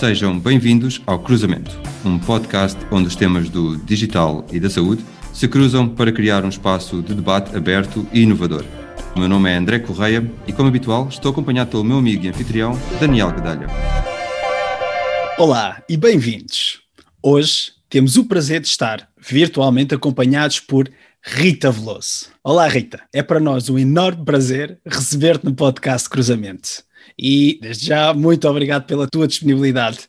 Sejam bem-vindos ao Cruzamento, um podcast onde os temas do digital e da saúde se cruzam para criar um espaço de debate aberto e inovador. O meu nome é André Correia e, como habitual, estou acompanhado pelo meu amigo e anfitrião, Daniel Gadalha. Olá e bem-vindos. Hoje temos o prazer de estar virtualmente acompanhados por Rita Veloso. Olá, Rita. É para nós um enorme prazer receber-te no podcast Cruzamento. E, desde já, muito obrigado pela tua disponibilidade.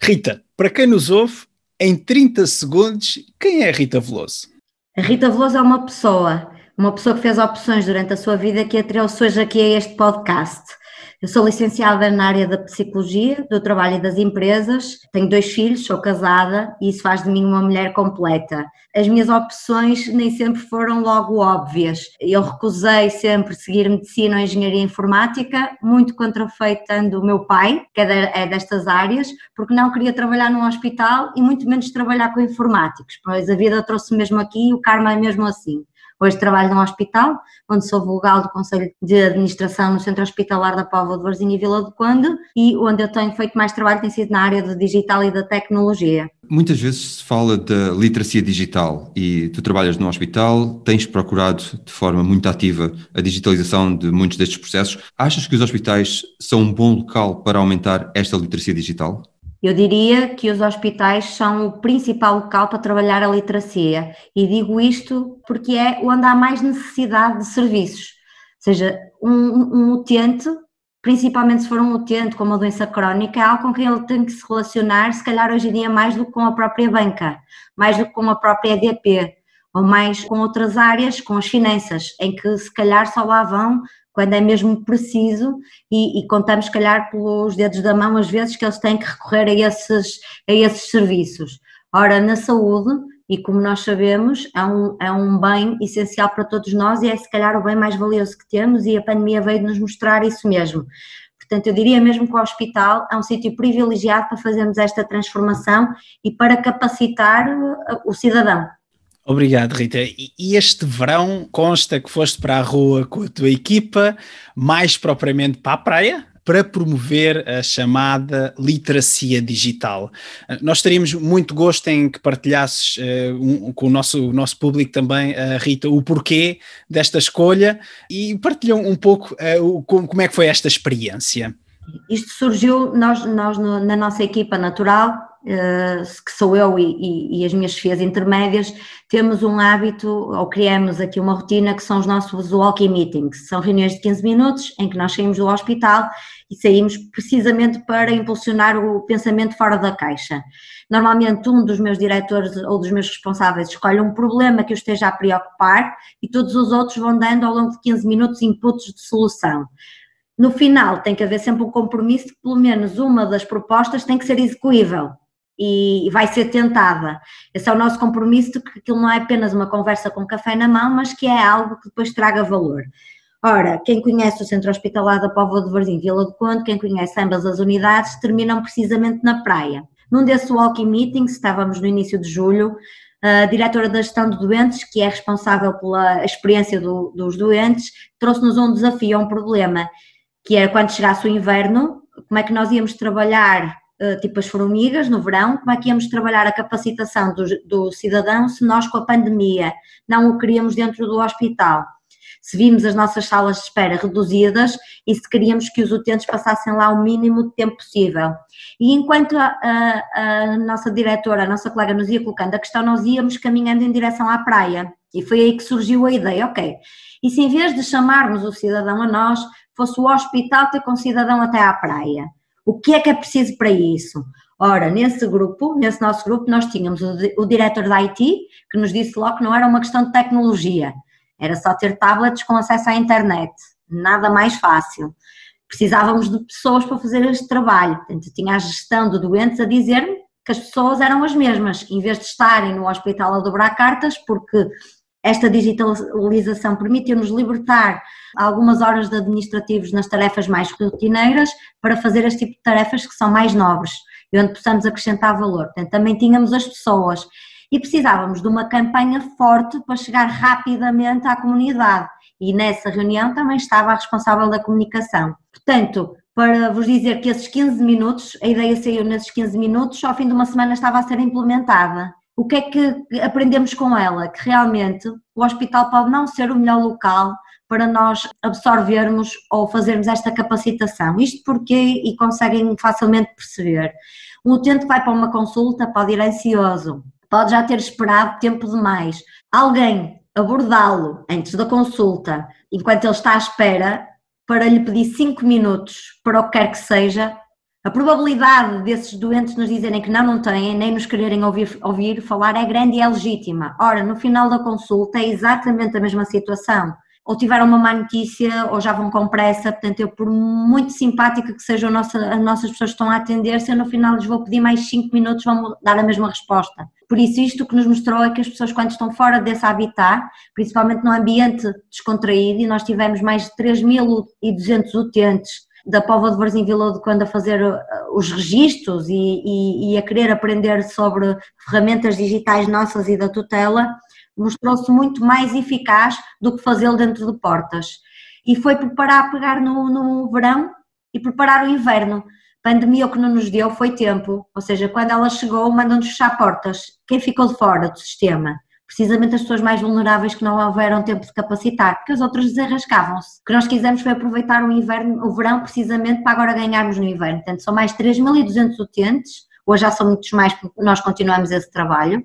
Rita, para quem nos ouve, em 30 segundos, quem é Rita Veloso? A Rita Veloso é uma pessoa, uma pessoa que fez opções durante a sua vida que a trouxe hoje aqui a este podcast. Eu sou licenciada na área da psicologia, do trabalho e das empresas, tenho dois filhos, sou casada e isso faz de mim uma mulher completa. As minhas opções nem sempre foram logo óbvias. Eu recusei sempre seguir medicina ou engenharia informática, muito contrafeitando o meu pai, que é, é destas áreas, porque não queria trabalhar num hospital e muito menos trabalhar com informáticos, pois a vida trouxe mesmo aqui e o karma é mesmo assim. Hoje trabalho num hospital, onde sou vogal do Conselho de Administração no Centro Hospitalar da Póvoa de Varzim e Vila do Conde e onde eu tenho feito mais trabalho tem sido na área do digital e da tecnologia. Muitas vezes se fala da literacia digital e tu trabalhas no hospital, tens procurado de forma muito ativa a digitalização de muitos destes processos. Achas que os hospitais são um bom local para aumentar esta literacia digital? Eu diria que os hospitais são o principal local para trabalhar a literacia e digo isto porque é onde há mais necessidade de serviços. Ou seja, um, um utente, principalmente se for um utente com uma doença crónica, é algo com quem ele tem que se relacionar, se calhar hoje em dia mais do que com a própria banca, mais do que com a própria EDP, ou mais com outras áreas, com as finanças, em que se calhar só lá vão quando é mesmo preciso e, e, contamos, se calhar, pelos dedos da mão, às vezes, que eles têm que recorrer a esses, a esses serviços. Ora, na saúde, e como nós sabemos, é um, é um bem essencial para todos nós e é, se calhar, o bem mais valioso que temos e a pandemia veio nos mostrar isso mesmo. Portanto, eu diria mesmo que o hospital é um sítio privilegiado para fazermos esta transformação e para capacitar o cidadão. Obrigado, Rita. E este verão consta que foste para a rua com a tua equipa, mais propriamente para a praia, para promover a chamada literacia digital. Nós teríamos muito gosto em que partilhasses uh, um, com o nosso, o nosso público também, uh, Rita, o porquê desta escolha e partilham um pouco uh, como, é que foi esta experiência. Isto surgiu, nós, nós na nossa equipa natural, que sou eu e, e, e, as minhas chefias intermédias, temos um hábito, ou criamos aqui uma rotina que são os nossos walkie meetings. São reuniões de 15 minutos em que nós saímos do hospital e saímos precisamente para impulsionar o pensamento fora da caixa. Normalmente um dos meus diretores ou dos meus responsáveis escolhe um problema que o esteja a preocupar e todos os outros vão dando ao longo de 15 minutos inputs de solução. No final tem que haver sempre um compromisso que pelo menos uma das propostas tem que ser execuível e vai ser tentada. Esse é o nosso compromisso de que aquilo não é apenas uma conversa com café na mão, mas que é algo que depois traga valor. Ora, quem conhece o Centro Hospitalar da Póvoa de Varzim, Vila do Conde, quem conhece ambas as unidades, terminam precisamente na praia. Num desses walking meetings, estávamos no início de julho, a diretora da gestão de doentes, que é responsável pela experiência do, dos doentes, trouxe-nos um desafio, um problema, que era quando chegasse o inverno, como é que nós íamos trabalhar tipo as formigas no verão, como é que íamos trabalhar a capacitação do, do cidadão se nós com a pandemia não o queríamos dentro do hospital? Se vimos as nossas salas de espera reduzidas e se queríamos que os utentes passassem lá o mínimo de tempo possível. E enquanto a, a, a nossa diretora, a nossa colega nos ia colocando a questão, nós íamos caminhando em direção à praia. E foi aí que surgiu a ideia, ok, e se em vez de chamarmos o cidadão a nós, fosse o hospital ter com o cidadão até à praia? O que é que é preciso para isso? Ora, nesse grupo, nesse nosso grupo, nós tínhamos o, o diretor da IT, que nos disse logo que não era uma questão de tecnologia, era só ter tablets com acesso à internet, nada mais fácil. Precisávamos de pessoas para fazer este trabalho, portanto, tinha a gestão de doentes a dizer-me que as pessoas eram as mesmas, em vez de estarem no hospital a dobrar cartas, porque esta digitalização permitiu-nos libertar algumas horas de administrativos nas tarefas mais rotineiras para fazer este tipo de tarefas que são mais nobres e onde possamos acrescentar valor. Portanto, também tínhamos as pessoas e precisávamos de uma campanha forte para chegar rapidamente à comunidade. E nessa reunião também estava a responsável da comunicação. Portanto, para vos dizer que esses 15 minutos, a ideia saiu nesses 15 minutos, ao fim de uma semana estava a ser implementada. O que é que aprendemos com ela? Que realmente o hospital pode não ser o melhor local para nós absorvermos ou fazermos esta capacitação. Isto porque, e conseguem facilmente perceber, um utente vai para uma consulta, pode ir ansioso, pode já ter esperado tempo demais. Alguém abordá-lo antes da consulta, enquanto ele está à espera, para lhe pedir 5 minutos para o que quer que seja, a probabilidade desses doentes nos dizerem que não, não têm, nem nos quererem ouvir, ouvir falar é grande e é legítima. Ora, no final da consulta é exatamente a mesma situação ou tiveram uma má notícia ou já vão com pressa, portanto eu por muito simpática que sejam as nossas pessoas que estão a atender, se eu no final lhes vou pedir mais 5 minutos vão dar a mesma resposta. Por isso isto que nos mostrou é que as pessoas quando estão fora desse habitat, principalmente no ambiente descontraído, e nós tivemos mais de 3.200 utentes da Pova de Varzim Vila de quando a fazer uh, os registros e, e, e a querer aprender sobre ferramentas digitais nossas e da tutela, mostrou-se muito mais eficaz do que fazê-lo dentro de portas. E foi preparar, pegar no, no verão e preparar o inverno. Pandemia o que não nos deu foi tempo, ou seja, quando ela chegou, mandam-nos fechar portas. Quem ficou de fora do sistema? Precisamente as pessoas mais vulneráveis que não houveram tempo de capacitar, porque as outras desarrascavam-se. O que nós quisemos foi aproveitar o inverno, o verão, precisamente para agora ganharmos no inverno. Portanto, são mais 3.200 utentes, hoje já são muitos mais porque nós continuamos esse trabalho,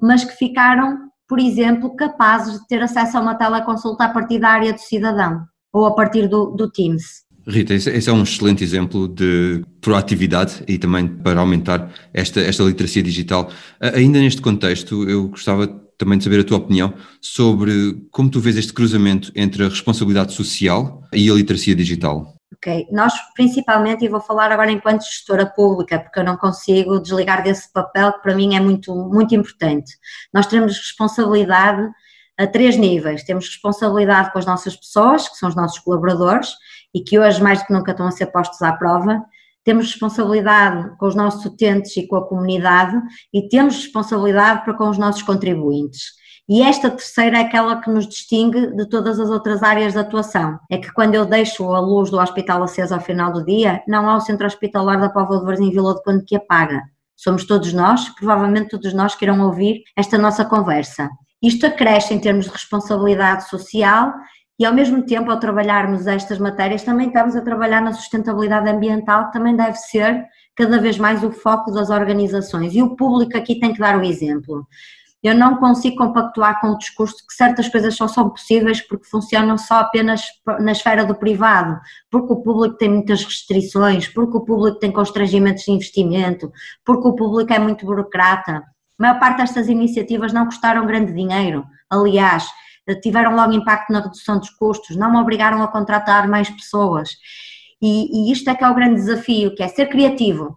mas que ficaram por exemplo, capazes de ter acesso a uma teleconsulta a partir da área do cidadão ou a partir do, do Teams. Rita, esse é um excelente exemplo de proatividade e também para aumentar esta, esta literacia digital. Ainda neste contexto, eu gostava também de saber a tua opinião sobre como tu vês este cruzamento entre a responsabilidade social e a literacia digital. Ok, nós principalmente, e vou falar agora enquanto gestora pública, porque eu não consigo desligar desse papel que para mim é muito, muito importante. Nós temos responsabilidade a três níveis. Temos responsabilidade com as nossas pessoas, que são os nossos colaboradores, e que hoje mais do que nunca estão a ser postos à prova. Temos responsabilidade com os nossos utentes e com a comunidade, e temos responsabilidade para com os nossos contribuintes. E esta terceira é aquela que nos distingue de todas as outras áreas de atuação. É que quando eu deixo a luz do hospital acesa ao final do dia, não há o centro hospitalar da Póvoa de Varzim Vila de Conde que apaga. Somos todos nós, provavelmente todos nós que irão ouvir esta nossa conversa. Isto acresce em termos de responsabilidade social e ao mesmo tempo ao trabalharmos estas matérias também estamos a trabalhar na sustentabilidade ambiental que também deve ser cada vez mais o foco das organizações e o público aqui tem que dar o exemplo. Eu não consigo compactuar com o discurso que certas coisas só são possíveis porque funcionam só apenas na esfera do privado, porque o público tem muitas restrições, porque o público tem constrangimentos de investimento, porque o público é muito burocrata. A maior parte destas iniciativas não custaram grande dinheiro, aliás, tiveram logo impacto na redução dos custos, não me obrigaram a contratar mais pessoas. E, e isto é que é o grande desafio, que é ser criativo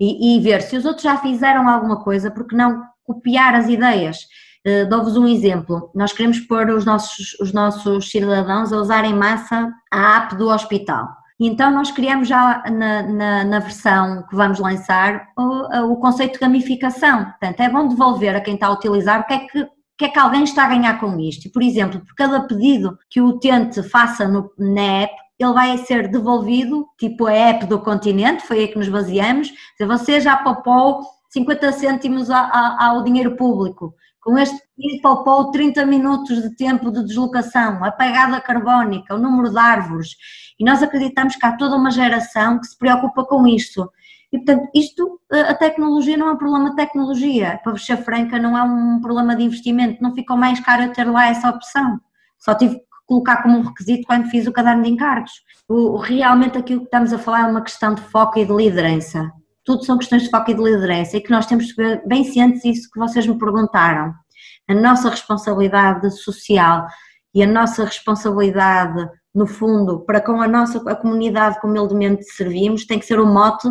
e, e ver se os outros já fizeram alguma coisa, porque não copiar as ideias. Uh, Dou-vos um exemplo. Nós queremos pôr os nossos, os nossos cidadãos a usar em massa a app do hospital. Então, nós criamos já na, na, na versão que vamos lançar o, o, conceito de gamificação. Portanto, é bom devolver a quem está a utilizar o que é que, que, é que alguém está a ganhar com isto. Por exemplo, por cada pedido que o utente faça no, na app, ele vai ser devolvido, tipo a app do continente, foi aí que nos baseamos. Você já papou 50 cêntimos ao dinheiro público. Com este pedido poupou 30 minutos de tempo de deslocação, a pegada carbónica, o número de árvores. E nós acreditamos que há toda uma geração que se preocupa com isto. E, portanto, isto, a tecnologia não é um problema de tecnologia. Para ser franca, não é um problema de investimento. Não ficou mais caro ter lá essa opção. Só tive que colocar como um requisito quando fiz o caderno de encargos. O, realmente aquilo que estamos a falar é uma questão de foco e de liderança tudo são questões de foco e de liderança e que nós temos que ver bem cientes disso que vocês me perguntaram. A nossa responsabilidade social e a nossa responsabilidade, no fundo, para com a nossa a comunidade que humildemente servimos, tem que ser o mote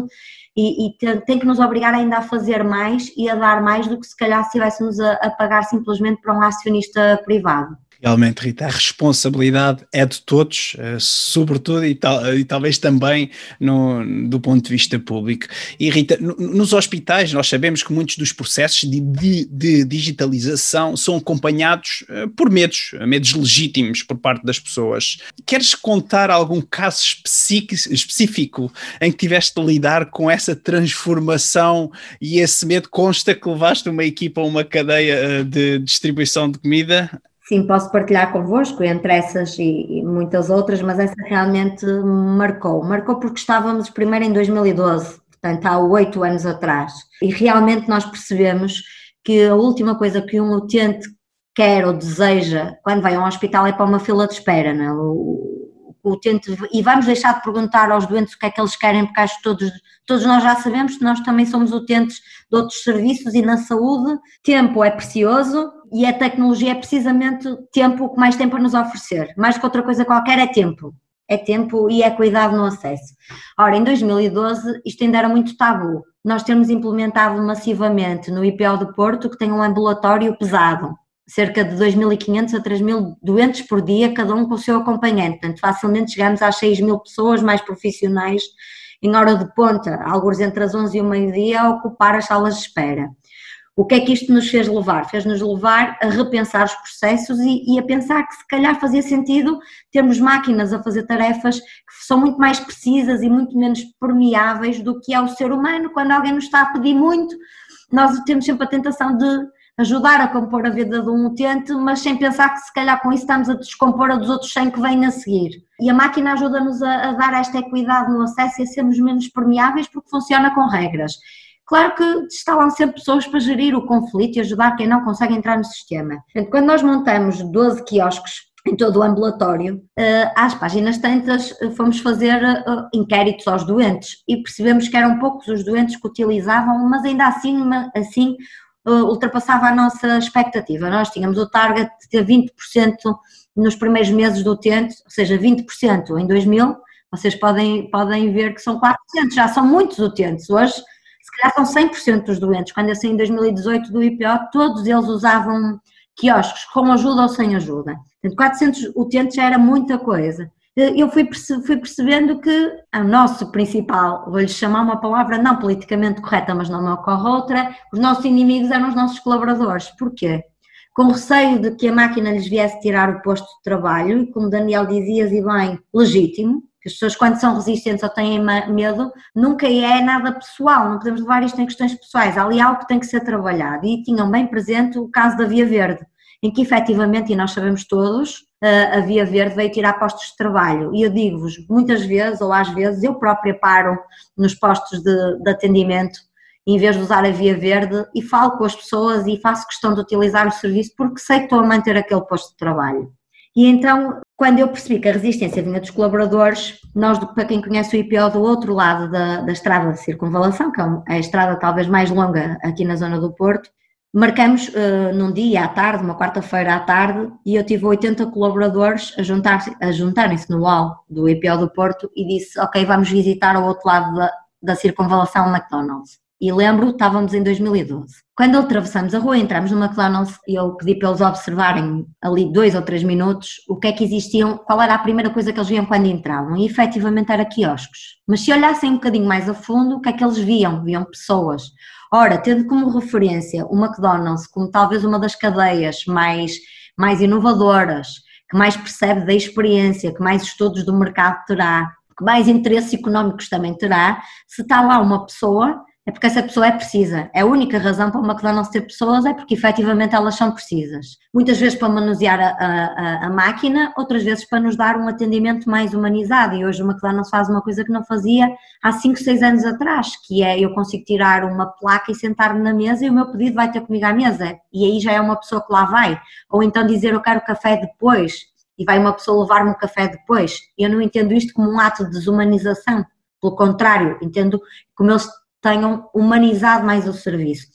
e, e tem, tem, que nos obrigar ainda a fazer mais e a dar mais do que se calhar se estivéssemos a, a pagar simplesmente para um acionista privado. Realmente, Rita, a responsabilidade é de todos, eh, sobretudo e, tal, e talvez também no, do ponto de vista público. E Rita, nos hospitais nós sabemos que muitos dos processos de, de, de digitalização são acompanhados eh, por medos, medos legítimos por parte das pessoas. Queres contar algum caso específico em que tiveste de lidar com essa transformação e esse medo? Consta que levaste uma equipa a uma cadeia eh, de distribuição de comida? Sim, posso partilhar convosco, entre essas e, e, muitas outras, mas essa realmente marcou. Marcou porque estávamos primeiro em 2012, portanto há oito anos atrás, e realmente nós percebemos que a última coisa que um utente quer ou deseja quando vai a um hospital é para uma fila de espera, não é? o, o utente, e vamos deixar de perguntar aos doentes o que é que eles querem, porque acho que todos, todos nós já sabemos que nós também somos utentes de outros serviços e na saúde tempo é precioso e a tecnologia é precisamente tempo, que mais tempo a nos oferecer. Mais que outra coisa qualquer é tempo. É tempo e é cuidado no acesso. Ora, em 2012 isto ainda era muito tabu. Nós temos implementado massivamente no IPO do Porto que tem um ambulatório pesado. Cerca de 2.500 a 3.000 doentes por dia, cada um com o seu acompanhante. Portanto, facilmente chegamos às 6.000 pessoas mais profissionais em hora de ponta, alguns entre as 11 e o meio-dia, a ocupar as salas de espera. O que é que isto nos fez levar? Fez-nos levar a repensar os processos e, e, a pensar que se calhar fazia sentido termos máquinas a fazer tarefas que são muito mais precisas e muito menos permeáveis do que é o ser humano. Quando alguém nos está a pedir muito, nós temos sempre a tentação de ajudar a compor a vida de um utente, mas sem pensar que se calhar com isso estamos a descompor a dos outros 100 que vêm a seguir. E a máquina ajuda-nos a, a dar esta equidade no acesso e a sermos menos permeáveis porque funciona com regras. Claro que estavam sempre pessoas para gerir o conflito e ajudar quem não consegue entrar no sistema. Quando nós montamos 12 quiosques em todo o ambulatório, eh, às páginas tantas eh, fomos fazer eh, inquéritos aos doentes e percebemos que eram poucos os doentes que utilizavam, mas ainda assim, assim ultrapassava a nossa expectativa. Nós tínhamos o target de ter 20% nos primeiros meses do utente, ou seja, 20% em 2000, vocês podem, podem ver que são 400, já são muitos utentes. Hoje calhar são 100% dos doentes. Quando eu saí em 2018 do IPO, todos eles usavam quiosques, com ajuda ou sem ajuda. Portanto, 400 utentes já era muita coisa. Eu fui, fui percebendo que o nosso principal, vou-lhe chamar uma palavra não politicamente correta, mas não me ocorre outra, os nossos inimigos eram os nossos colaboradores. Porquê? Com receio de que a máquina lhes viesse tirar o posto de trabalho, como Daniel dizia, e bem, legítimo, as pessoas, quando são resistentes ou têm medo, nunca é nada pessoal, não podemos levar isto em questões pessoais. Há ali algo que tem que ser trabalhado. E tinham bem presente o caso da Via Verde, em que efetivamente, e nós sabemos todos, a Via Verde veio tirar postos de trabalho. E eu digo-vos, muitas vezes, ou às vezes, eu própria paro nos postos de, de atendimento em vez de usar a Via Verde e falo com as pessoas e faço questão de utilizar o serviço porque sei que estou a manter aquele posto de trabalho. E então, quando eu percebi que a resistência vinha dos colaboradores, nós, para quem conhece o IPO do outro lado da, da estrada de circunvalação, que é, é a estrada talvez mais longa aqui na zona do Porto, marcamos uh, num dia à tarde, uma quarta-feira à tarde, e eu tive 80 colaboradores a, juntar, a juntarem-se no hall do IPO do Porto e disse, ok, vamos visitar o outro lado da, da circunvalação McDonald's. E lembro, estávamos em 2012. Quando atravessamos a rua, entramos no McDonald's e eu pedi para eles observarem ali dois ou três minutos o que é que existiam, qual era a primeira coisa que eles viam quando entravam. E efetivamente era quiosques. Mas se olhassem um bocadinho mais a fundo, o que é que eles viam? Viam pessoas. Ora, tendo como referência o McDonald's como talvez uma das cadeias mais, mais inovadoras, que mais percebe da experiência, que mais estudos do mercado terá, que mais interesses económicos também terá, se está lá uma pessoa é porque essa pessoa é precisa. É a única razão para o McDonald's ter pessoas é porque efetivamente elas são precisas. Muitas vezes para manusear a, a, a, máquina, outras vezes para nos dar um atendimento mais humanizado. E hoje o McDonald's faz uma coisa que não fazia há 5, 6 anos atrás, que é eu consigo tirar uma placa e sentar-me na mesa e o meu pedido vai ter comigo à mesa. E aí já é uma pessoa que lá vai. Ou então dizer eu quero café depois e vai uma pessoa levar-me o café depois. Eu não entendo isto como um ato de desumanização. Pelo contrário, entendo como eles tenham humanizado mais o serviço.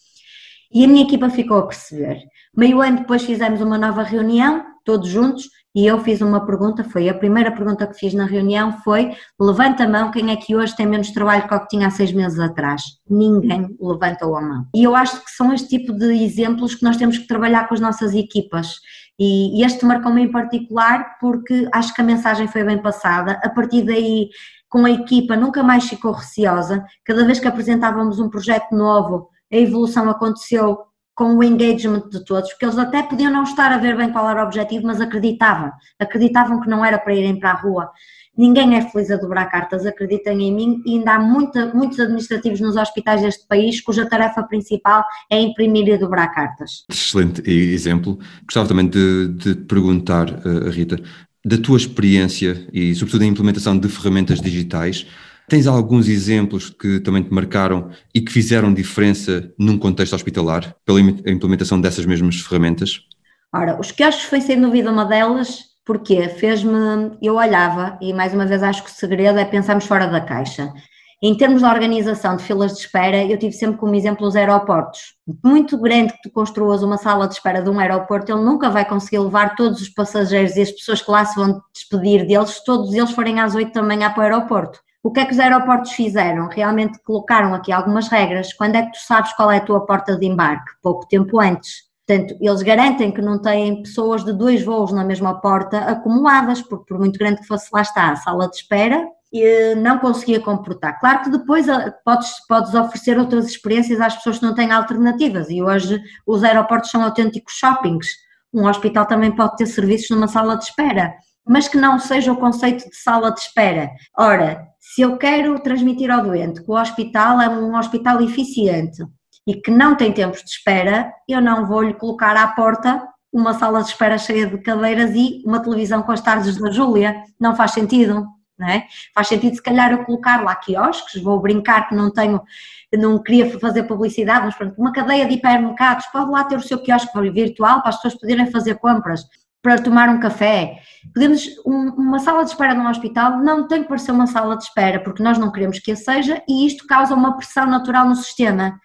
E a minha equipa ficou a perceber. Meio ano depois fizemos uma nova reunião todos juntos, e eu fiz uma pergunta, foi a primeira pergunta que fiz na reunião foi, levanta a mão, quem é que hoje tem menos trabalho que o que tinha há seis meses atrás? Ninguém levantou a mão. E eu acho que são este tipo de exemplos que nós temos que trabalhar com as nossas equipas. E este marcou-me em particular porque acho que a mensagem foi bem passada. A partir daí, com a equipa, nunca mais ficou receosa. Cada vez que apresentávamos um projeto novo, a evolução aconteceu com o engagement de todos, porque eles até podiam não estar a ver bem qual era o objetivo, mas acreditavam, acreditavam que não era para irem para a rua. Ninguém é feliz a dobrar cartas, acreditem em mim, e ainda há muita, muitos administrativos nos hospitais deste país cuja tarefa principal é imprimir e dobrar cartas. Excelente exemplo. Gostava também de, de perguntar, uh, Rita, da tua experiência e, sobretudo, a implementação de ferramentas digitais, Tens alguns exemplos que também te marcaram e que fizeram diferença num contexto hospitalar, pela implementação dessas mesmas ferramentas? Ora, os quiosques foi sem dúvida uma delas, porque fez-me. Eu olhava, e mais uma vez acho que o segredo é pensarmos fora da caixa. Em termos de organização de filas de espera, eu tive sempre como exemplo os aeroportos. Muito grande que tu construas uma sala de espera de um aeroporto, ele nunca vai conseguir levar todos os passageiros e as pessoas que lá se vão despedir deles, se todos eles forem às oito da manhã para o aeroporto. O que é que os aeroportos fizeram? Realmente colocaram aqui algumas regras. Quando é que tu sabes qual é a tua porta de embarque? Pouco tempo antes. Portanto, eles garantem que não têm pessoas de dois voos na mesma porta acumuladas, porque por muito grande que fosse lá está a sala de espera, e não conseguia comportar. Claro que depois eh, podes, podes oferecer outras experiências às pessoas que não têm alternativas e hoje os aeroportos são autênticos shoppings. Um hospital também pode ter serviços numa sala de espera, mas que não seja o conceito de sala de espera. Ora, se eu quero transmitir ao doente que o hospital é um hospital eficiente e que não tem tempos de espera, eu não vou lhe colocar à porta uma sala de espera cheia de cadeiras e uma televisão com as tardes da Júlia. Não faz sentido, é? Faz sentido se calhar eu colocar lá quiosques, vou brincar que não tenho, não queria fazer publicidade, mas pronto, uma cadeia de hipermercados, pode lá ter o seu quiosque virtual para as pessoas poderem fazer compras para tomar um café. Podemos, um, uma sala de espera num hospital não tem que parecer uma sala de espera, porque nós não queremos que a seja, e isto causa uma pressão natural no sistema,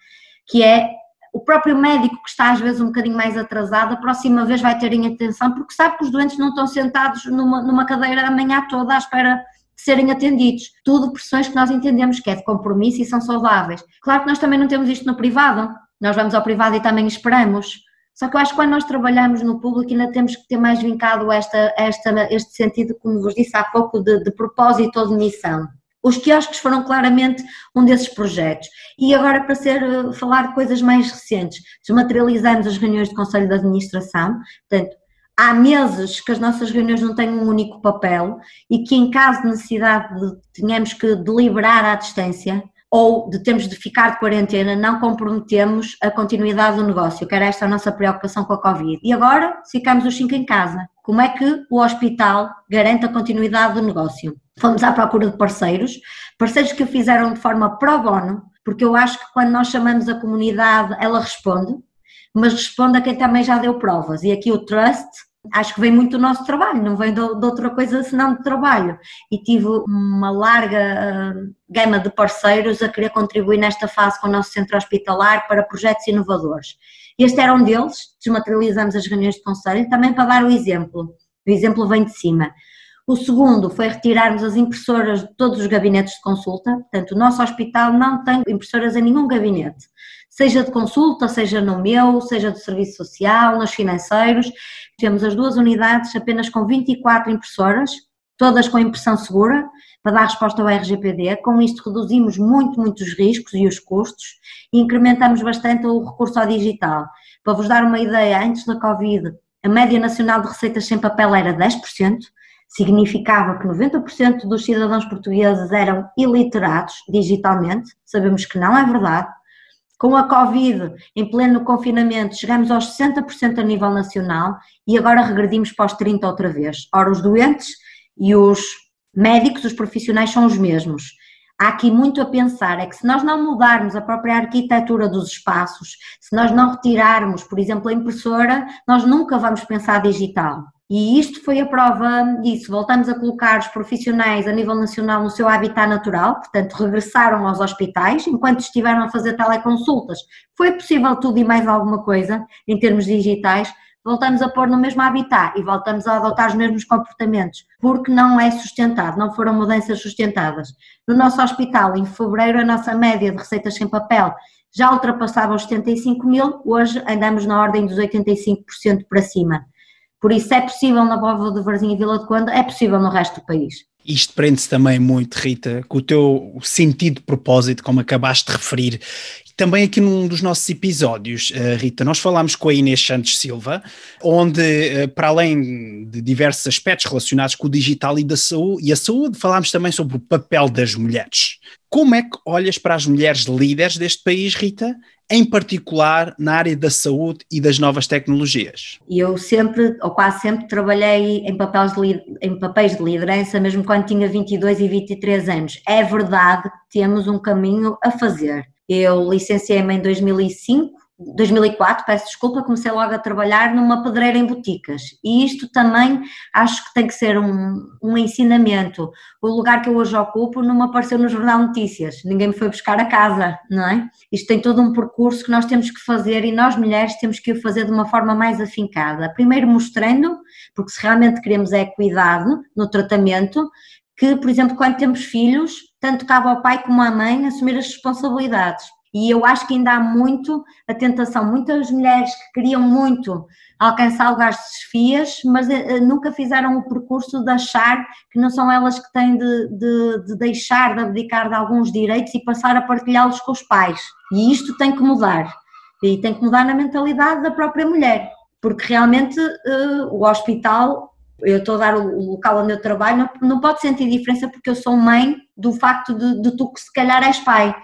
que é o próprio médico que está às vezes um bocadinho mais atrasado, a próxima vez vai ter em atenção, porque sabe que os doentes não estão sentados numa, numa cadeira a manhã toda à espera serem atendidos. Tudo pressões que nós entendemos que é de compromisso e são saudáveis. Claro que nós também não temos isto no privado, nós vamos ao privado e também esperamos só que eu acho que quando nós trabalhamos no público ainda temos que ter mais vincado esta, esta, este sentido, como vos disse há pouco, de, de propósito ou de missão. Os quiosques foram claramente um desses projetos. E agora, para ser, eh, falar de coisas mais recentes, desmaterializamos as reuniões de Conselho de Administração, portanto, há meses que as nossas reuniões não têm um único papel e que, em caso de necessidade, de, tenhamos que deliberar à distância, ou de termos de ficar de quarentena, não comprometemos a continuidade do negócio, que era esta a nossa preocupação com a Covid. E agora ficamos os cinco em casa. Como é que o hospital garante a continuidade do negócio? Fomos à procura de parceiros, parceiros que o fizeram de forma pro bono, porque eu acho que quando nós chamamos a comunidade, ela responde, mas responde a quem também já deu provas. E aqui o trust acho que vem muito do nosso trabalho, não vem de, outra coisa senão de trabalho. E tive uma larga uh, gama de parceiros a querer contribuir nesta fase com o nosso centro hospitalar para projetos inovadores. Este era um deles, desmaterializamos as reuniões de conselho, também para dar o exemplo. O exemplo vem de cima. O segundo foi retirarmos as impressoras de todos os gabinetes de consulta, portanto, o nosso hospital não tem impressoras em nenhum gabinete, seja de consulta, seja no meu, seja do serviço social, nos financeiros. Temos as duas unidades apenas com 24 impressoras, todas com impressão segura, para dar resposta ao RGPD. Com isto reduzimos muito, muito os riscos e os custos e incrementamos bastante o recurso ao digital. Para vos dar uma ideia, antes da Covid, a média nacional de receitas sem papel era 10%, significava que 90% dos cidadãos portugueses eram iliterados digitalmente, sabemos que não é verdade. Com a Covid, em pleno confinamento, chegamos aos 60% a nível nacional e agora regredimos para os 30% outra vez. Ora, os doentes e os médicos, os profissionais são os mesmos. Há aqui muito a pensar, é que se nós não mudarmos a própria arquitetura dos espaços, se nós não retirarmos, por exemplo, a impressora, nós nunca vamos pensar digital. E isto foi a prova disso. Voltamos a colocar os profissionais a nível nacional no seu habitat natural, portanto, regressaram aos hospitais enquanto estiveram a fazer teleconsultas. Foi possível tudo e mais alguma coisa em termos digitais, voltamos a pôr no mesmo habitat e voltamos a adotar os mesmos comportamentos, porque não é sustentado, não foram mudanças sustentadas. No nosso hospital, em fevereiro, a nossa média de receitas sem papel já ultrapassava os 75 mil, hoje andamos na ordem dos 85% para cima. Por isso é possível na Póvoa de Varzim e Vila de Conda, é possível no resto do país. Isto prende-se também muito, Rita, com o teu sentido de propósito, como acabaste de referir. Também aqui num dos nossos episódios, uh, Rita, nós falámos com a Inês Santos Silva, onde, uh, para além de diversos aspectos relacionados com o digital e, da saúde, e a saúde, falámos também sobre o papel das mulheres. Como é que olhas para as mulheres líderes deste país, Rita, em particular na área da saúde e das novas tecnologias? Eu sempre, ou quase sempre, trabalhei em papéis de, em papéis de liderança, mesmo quando tinha 22 e 23 anos. É verdade que temos um caminho a fazer. Eu licenciei-me em 2005 2004, peço desculpa, comecei logo a trabalhar numa pedreira em boticas e isto também acho que tem que ser um, um ensinamento. O lugar que eu hoje ocupo não me apareceu no Jornal Notícias, ninguém me foi buscar a casa, não é? Isto tem todo um percurso que nós temos que fazer e nós mulheres temos que o fazer de uma forma mais afincada. Primeiro mostrando, porque se realmente queremos é cuidado no tratamento, que, por exemplo, quando temos filhos, tanto cabe ao pai como à mãe assumir as responsabilidades e eu acho que ainda há muito a tentação, muitas mulheres que queriam muito alcançar lugares de desfias, mas uh, nunca fizeram o percurso de achar que não são elas que têm de, de, de deixar de abdicar de alguns direitos e passar a partilhá-los com os pais. E isto tem que mudar. E tem que mudar na mentalidade da própria mulher, porque realmente uh, o hospital eu estou a dar o local onde eu trabalho, não, não pode sentir diferença porque eu sou mãe do facto de, de tu que se calhar és pai.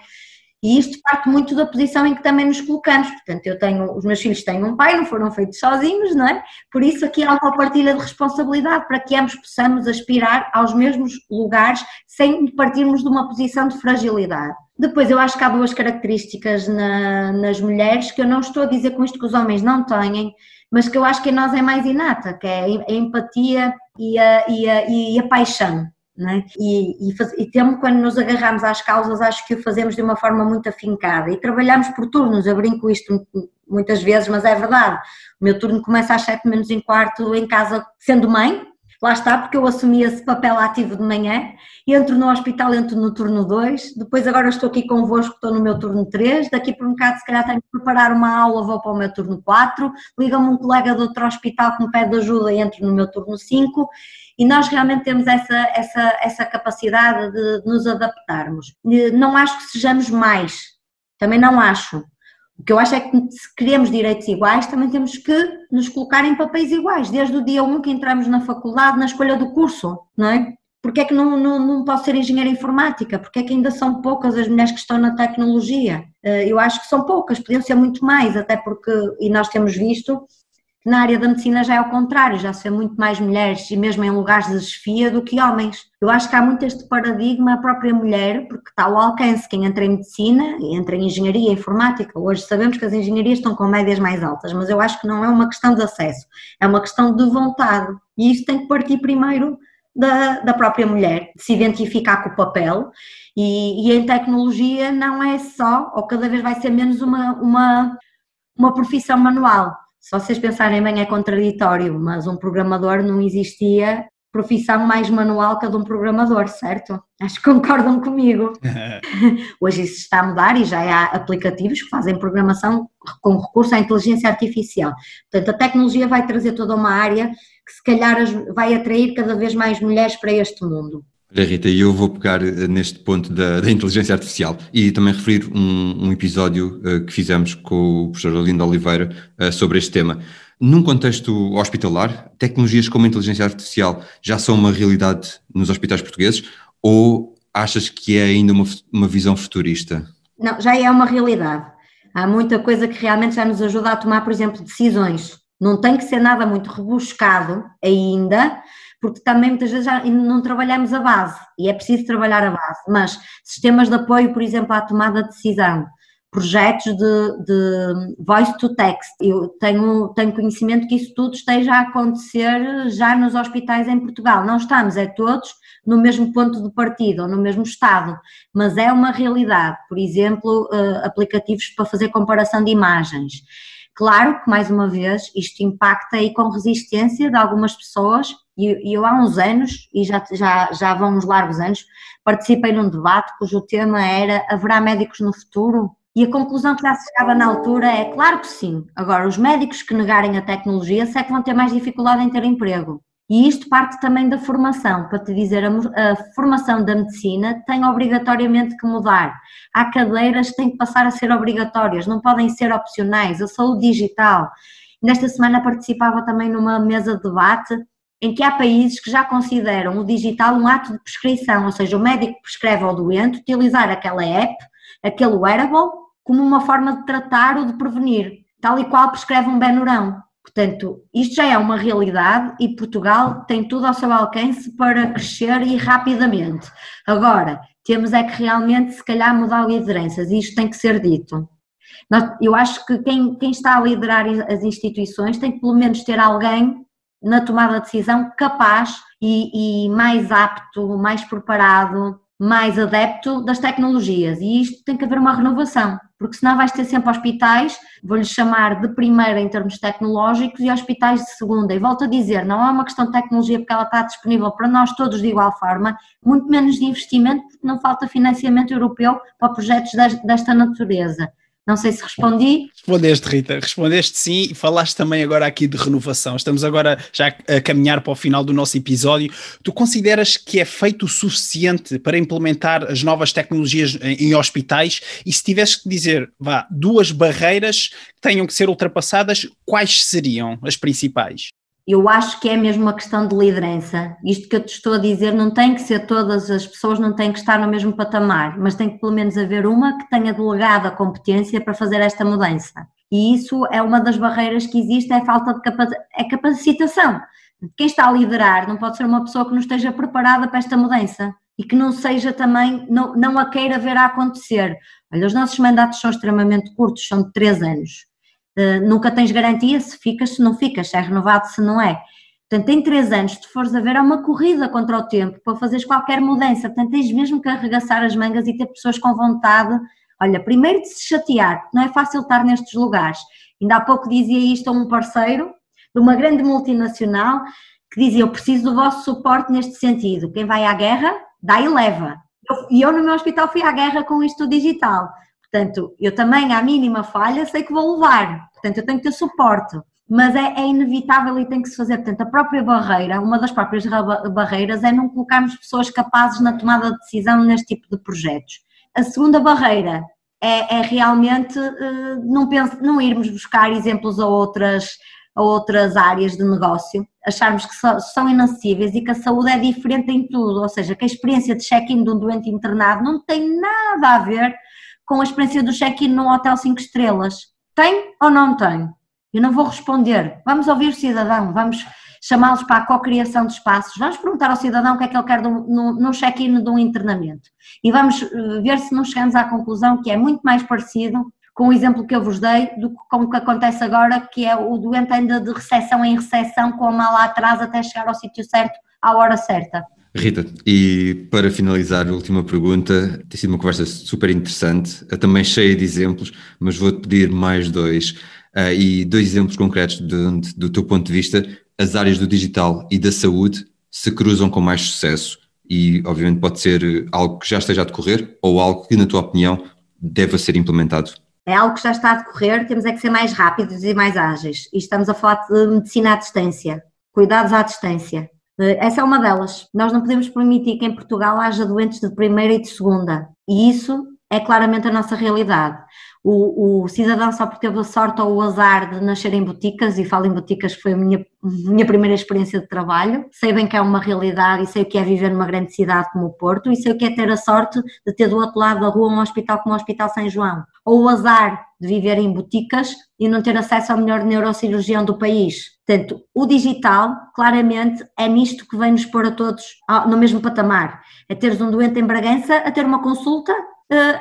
E isto parte muito da posição em que também nos colocamos. Portanto, eu tenho, os meus filhos têm um pai, não foram feitos sozinhos, não é? Por isso aqui há uma partilha de responsabilidade para que ambos possamos aspirar aos mesmos lugares sem partirmos de uma posição de fragilidade. Depois, eu acho que há duas características na, nas mulheres que eu não estou a dizer com isto que os homens não têm, mas que eu acho que em nós é mais inata, que é a empatia e a, e a, e a paixão. É? E, e, faz, e temos, quando nos agarramos às causas, acho que o fazemos de uma forma muito afincada e trabalhamos por turnos. Eu brinco isto muitas vezes, mas é verdade. O meu turno começa às sete menos em quarto em casa, sendo mãe, lá está, porque eu assumi esse papel ativo de manhã, entro no hospital, entro no turno 2, depois agora estou aqui convosco, estou no meu turno 3, daqui por um bocado se calhar tenho que preparar uma aula, vou para o meu turno 4, liga-me um colega de outro hospital que me pede ajuda e entro no meu turno 5 e nós realmente temos essa, essa, essa capacidade de nos adaptarmos. Não acho que sejamos mais, também não acho. O que eu acho é que se queremos direitos iguais, também temos que nos colocar em papéis iguais, desde o dia 1 que entramos na faculdade, na escolha do curso, não é? Porque é que não, não, não posso ser engenheira informática? Porque é que ainda são poucas as mulheres que estão na tecnologia? Eh, eu acho que são poucas, podiam ser muito mais, até porque, e nós temos visto, na área da medicina já é ao contrário, já se vê muito mais mulheres e mesmo em lugares de desfia do que homens. Eu acho que há muito este paradigma, a própria mulher, porque está ao alcance quem entra em medicina, entra em engenharia, informática. Hoje sabemos que as engenharias estão com médias mais altas, mas eu acho que não é uma questão de acesso, é uma questão de vontade. E isso tem que partir primeiro da, da própria mulher, de se identificar com o papel. E, e em tecnologia não é só, ou cada vez vai ser menos uma, uma, uma profissão manual se vocês pensarem bem, é contraditório, mas um programador não existia profissão mais manual que a de um programador, certo? Acho que concordam comigo. Hoje isso está a mudar e já há aplicativos que fazem programação com recurso à inteligência artificial. Portanto, a tecnologia vai trazer toda uma área que se calhar vai atrair cada vez mais mulheres para este mundo. Rita, e eu vou pegar eh, neste ponto da, da inteligência artificial e também referir um, um episódio uh, que fizemos com o professor Olindo Oliveira uh, sobre este tema. Num contexto hospitalar, tecnologias como a inteligência artificial já são uma realidade nos hospitais portugueses ou achas que é ainda uma, uma visão futurista? Não, já é uma realidade. Há muita coisa que realmente já nos ajuda a tomar, por exemplo, decisões. Não tem que ser nada muito rebuscado ainda, porque também muitas vezes já não trabalhamos a base e é preciso trabalhar a base, mas sistemas de apoio, por exemplo, à tomada de decisão, projetos de, de voice to text, eu tenho, tenho conhecimento que isso tudo esteja a acontecer já nos hospitais em Portugal, não estamos, é todos no mesmo ponto de partida ou no mesmo estado, mas é uma realidade, por exemplo, eh, aplicativos para fazer comparação de imagens. Claro que, mais uma vez, isto impacta aí com resistência de algumas pessoas, e eu há uns anos, e já, já, já vão uns largos anos, participei num debate cujo tema era haverá médicos no futuro? E a conclusão que já se chegava na altura é claro que sim. Agora, os médicos que negarem a tecnologia é que vão ter mais dificuldade em ter emprego. E isto parte também da formação, para te dizer, a, a, formação da medicina tem obrigatoriamente que mudar. Há cadeiras que têm que passar a ser obrigatórias, não podem ser opcionais. A saúde digital. Nesta semana participava também numa mesa de debate em que há países que já consideram o digital um ato de prescrição, ou seja, o médico prescreve ao doente utilizar aquela app, aquele wearable, como uma forma de tratar ou de prevenir, tal e qual prescreve um Benurão. Portanto, isto já é uma realidade e Portugal tem tudo ao seu alcance para crescer e rapidamente. Agora, temos é que realmente, se calhar, mudar lideranças e isto tem que ser dito. Eu acho que quem, quem está a liderar as instituições tem que pelo menos ter alguém na tomada de decisão capaz e, e mais apto, mais preparado mais adepto das tecnologias e isto tem que haver uma renovação, porque senão vais ter sempre hospitais, vou-lhes chamar de primeira em termos tecnológicos e hospitais de segunda. E volto a dizer, não é uma questão de tecnologia porque ela está disponível para nós todos de igual forma, muito menos de investimento porque não falta financiamento europeu para projetos desta natureza. Não sei se respondi. Respondeste, Rita, respondeste sim e falaste também agora aqui de renovação. Estamos agora já a caminhar para o final do nosso episódio. Tu consideras que é feito o suficiente para implementar as novas tecnologias em, em hospitais? E se tivesse que dizer, vá, duas barreiras que tenham que ser ultrapassadas, quais seriam as principais? Eu acho que é mesmo uma questão de liderança. Isto que eu te estou a dizer não tem que ser todas as pessoas, não têm que estar no mesmo patamar, mas tem que pelo menos haver uma que tenha delegado a competência para fazer esta mudança. E isso é uma das barreiras que existe, é a falta de é capacitação. Quem está a liderar não pode ser uma pessoa que não esteja preparada para esta mudança e que não seja também, não, não a queira ver a acontecer. Olha, os nossos mandatos são extremamente curtos, são de três anos Uh, nunca tens garantia se ficas, se não ficas, se é renovado, se não é. Portanto, em três anos, se fores a ver, há uma corrida contra o tempo para fazeres qualquer mudança. Portanto, tens mesmo que arregaçar as mangas e ter pessoas com vontade. Olha, primeiro de se chatear, não é fácil estar nestes lugares. Ainda há pouco dizia isto a um parceiro de uma grande multinacional que dizia: Eu preciso do vosso suporte neste sentido. Quem vai à guerra, dá e leva. E eu, eu, no meu hospital, fui à guerra com isto digital. Portanto, eu também, à mínima falha, sei que vou levar. Portanto, eu tenho que ter suporte. Mas é, é inevitável e tem que se fazer. Portanto, a própria barreira, uma das próprias barreiras é não colocarmos pessoas capazes na tomada de decisão neste tipo de projetos. A segunda barreira é, é realmente uh, não, não irmos buscar exemplos a outras, a outras áreas de negócio, acharmos que são inacessíveis e que a saúde é diferente em tudo, ou seja, que a experiência de check-in de um doente internado não tem nada a ver com a experiência do check-in num hotel 5 estrelas. Tem ou não tem? Eu não vou responder. Vamos ouvir o cidadão, vamos chamá-los para a cocriação de espaços, vamos perguntar ao cidadão o que é que ele quer no check-in de um internamento e vamos eh, ver se não chegamos à conclusão que é muito mais parecido com o exemplo que eu vos dei do que com o que acontece agora, que é o doente ainda de recepção em recepção com a mala atrás até chegar ao sítio certo à hora certa. Rita, e para finalizar, a última pergunta, tem sido uma conversa super interessante, também cheia de exemplos, mas vou-te pedir mais dois, uh, e dois exemplos concretos de do teu ponto de vista, as áreas do digital e da saúde se cruzam com mais sucesso, e obviamente pode ser algo que já esteja a decorrer, ou algo que, na tua opinião, deva ser implementado. É algo que já está a decorrer, temos é que ser mais rápidos e mais ágeis, e estamos a falar de medicina à distância, cuidados à distância, eh, essa é uma delas. Nós não podemos permitir que em Portugal haja doentes de primeira e de segunda. E isso é claramente a nossa realidade. O, o, cidadão só porque teve a sorte ou o azar de nascer em boticas, e falo em boticas foi a minha, minha primeira experiência de trabalho, sei bem que é uma realidade e sei o que é viver numa grande cidade como o Porto e sei o que é ter a sorte de ter do outro lado da rua um hospital como o Hospital São João. Ou o azar de viver em boticas e não ter acesso ao melhor neurocirurgião do país. Portanto, o digital, claramente, é nisto que vem nos pôr a todos no mesmo patamar. É teres um doente em Bragança a ter uma consulta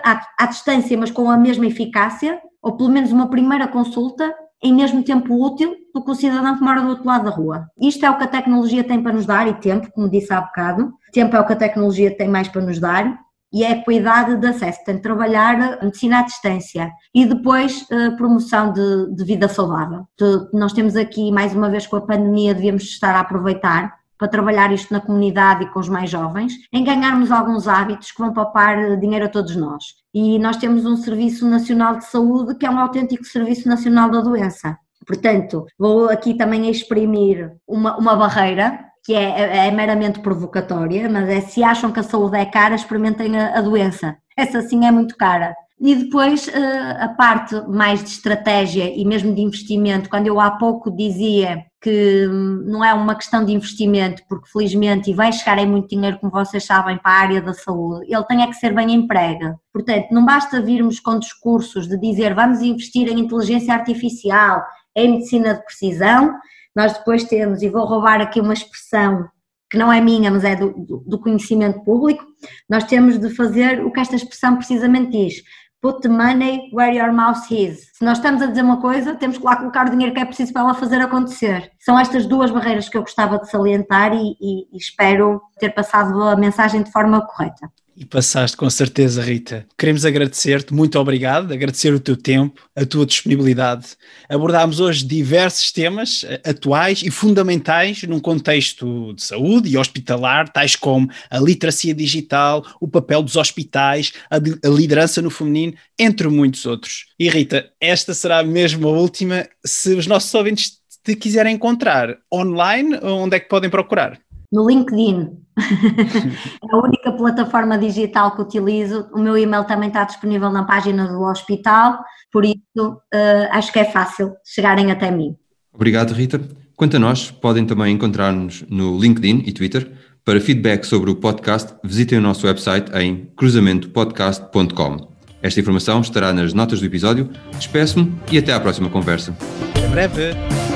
à, à distância, mas com a mesma eficácia, ou pelo menos uma primeira consulta em mesmo tempo útil do que o cidadão que mora do outro lado da rua. Isto é o que a tecnologia tem para nos dar e tempo, como disse há bocado. Tempo é o que a tecnologia tem mais para nos dar. e a equidade de acesso, portanto, trabalhar medicina à distância e depois uh, promoção de, de, vida saudável. De, nós temos aqui, mais uma vez com a pandemia, devíamos estar a aproveitar para trabalhar isto na comunidade e com os mais jovens, em ganharmos alguns hábitos que vão papar dinheiro a todos nós. E nós temos um Serviço Nacional de Saúde que é um autêntico Serviço Nacional da Doença. Portanto, vou aqui também exprimir uma, uma barreira que é, é, é, meramente provocatória, mas é se acham que a saúde é cara, experimentem a, a doença. Essa sim é muito cara. E depois eh, a parte mais de estratégia e mesmo de investimento, quando eu há pouco dizia que hum, não é uma questão de investimento, porque felizmente e vai chegar em muito dinheiro, como vocês sabem, para a área da saúde, ele tem é que ser bem emprega. Portanto, não basta virmos com discursos de dizer vamos investir em inteligência artificial, em medicina de precisão, nós depois temos, e vou roubar aqui uma expressão que não é minha, mas é do, do, conhecimento público, nós temos de fazer o que esta expressão precisamente diz. Put the money where your mouth is. Se nós estamos a dizer uma coisa, temos que lá colocar o dinheiro que é preciso para ela fazer acontecer. São estas duas barreiras que eu gostava de salientar e, e, e espero ter passado a mensagem de forma correta. E passaste com certeza, Rita. Queremos agradecer-te, muito obrigado, agradecer o teu tempo, a tua disponibilidade. Abordámos hoje diversos temas eh, atuais e fundamentais num contexto de saúde e hospitalar, tais como a literacia digital, o papel dos hospitais, a, a liderança no feminino, entre muitos outros. E Rita, esta será mesmo a última. Se os nossos ouvintes te quiserem encontrar online, onde é que podem procurar? No LinkedIn é a única plataforma digital que utilizo. O meu e-mail também está disponível na página do hospital, por isso uh, acho que é fácil chegarem até mim. Obrigado, Rita. Quanto a nós, podem também encontrar-nos no LinkedIn e Twitter. Para feedback sobre o podcast, visitem o nosso website em cruzamentoPodcast.com. Esta informação estará nas notas do episódio. Despeço-me e até à próxima conversa. Até breve.